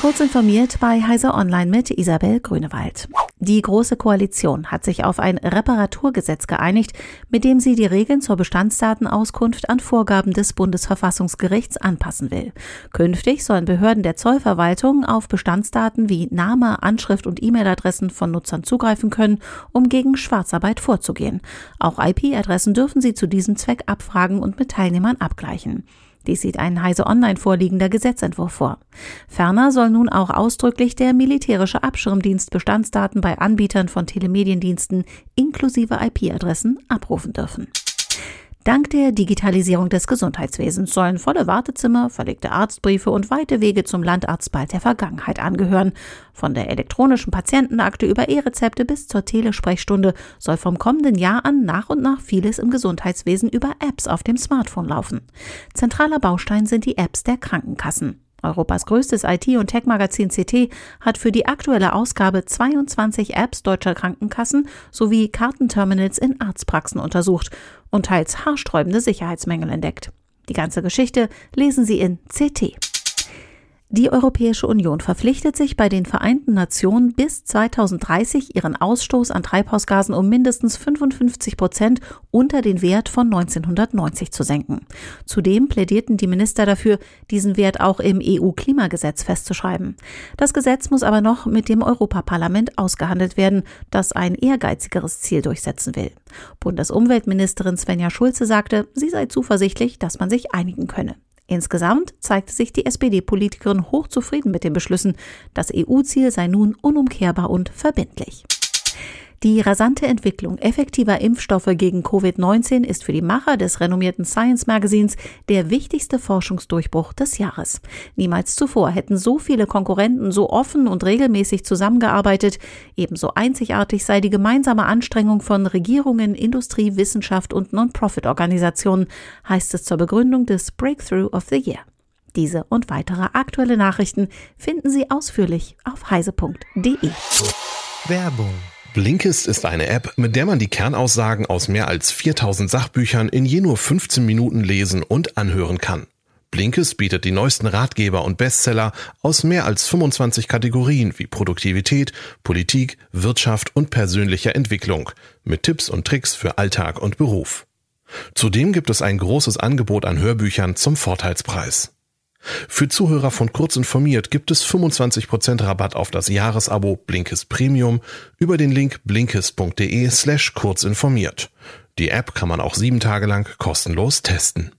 Kurz informiert bei Heise Online mit Isabel Grünewald. Die Große Koalition hat sich auf ein Reparaturgesetz geeinigt, mit dem sie die Regeln zur Bestandsdatenauskunft an Vorgaben des Bundesverfassungsgerichts anpassen will. Künftig sollen Behörden der Zollverwaltung auf Bestandsdaten wie Name, Anschrift und E-Mail-Adressen von Nutzern zugreifen können, um gegen Schwarzarbeit vorzugehen. Auch IP-Adressen dürfen sie zu diesem Zweck abfragen und mit Teilnehmern abgleichen. Dies sieht ein Heise Online vorliegender Gesetzentwurf vor. Ferner soll nun auch ausdrücklich der militärische Abschirmdienst Bestandsdaten bei Anbietern von Telemediendiensten inklusive IP-Adressen abrufen dürfen. Dank der Digitalisierung des Gesundheitswesens sollen volle Wartezimmer, verlegte Arztbriefe und weite Wege zum Landarzt bald der Vergangenheit angehören. Von der elektronischen Patientenakte über E-Rezepte bis zur Telesprechstunde soll vom kommenden Jahr an nach und nach vieles im Gesundheitswesen über Apps auf dem Smartphone laufen. Zentraler Baustein sind die Apps der Krankenkassen. Europas größtes IT- und Tech-Magazin CT hat für die aktuelle Ausgabe 22 Apps deutscher Krankenkassen sowie Kartenterminals in Arztpraxen untersucht und teils haarsträubende Sicherheitsmängel entdeckt. Die ganze Geschichte lesen Sie in CT. Die Europäische Union verpflichtet sich bei den Vereinten Nationen bis 2030 ihren Ausstoß an Treibhausgasen um mindestens 55 Prozent unter den Wert von 1990 zu senken. Zudem plädierten die Minister dafür, diesen Wert auch im EU-Klimagesetz festzuschreiben. Das Gesetz muss aber noch mit dem Europaparlament ausgehandelt werden, das ein ehrgeizigeres Ziel durchsetzen will. Bundesumweltministerin Svenja Schulze sagte, sie sei zuversichtlich, dass man sich einigen könne. Insgesamt zeigte sich die SPD-Politikerin hochzufrieden mit den Beschlüssen. Das EU-Ziel sei nun unumkehrbar und verbindlich. Die rasante Entwicklung effektiver Impfstoffe gegen Covid-19 ist für die Macher des renommierten Science Magazins der wichtigste Forschungsdurchbruch des Jahres. Niemals zuvor hätten so viele Konkurrenten so offen und regelmäßig zusammengearbeitet. Ebenso einzigartig sei die gemeinsame Anstrengung von Regierungen, Industrie, Wissenschaft und Non-Profit-Organisationen, heißt es zur Begründung des Breakthrough of the Year. Diese und weitere aktuelle Nachrichten finden Sie ausführlich auf heise.de. Werbung Blinkist ist eine App, mit der man die Kernaussagen aus mehr als 4000 Sachbüchern in je nur 15 Minuten lesen und anhören kann. Blinkist bietet die neuesten Ratgeber und Bestseller aus mehr als 25 Kategorien wie Produktivität, Politik, Wirtschaft und persönlicher Entwicklung mit Tipps und Tricks für Alltag und Beruf. Zudem gibt es ein großes Angebot an Hörbüchern zum Vorteilspreis. Für Zuhörer von Kurz informiert gibt es 25% Rabatt auf das Jahresabo Blinkist Premium über den Link blinkist.de slash kurzinformiert. Die App kann man auch sieben Tage lang kostenlos testen.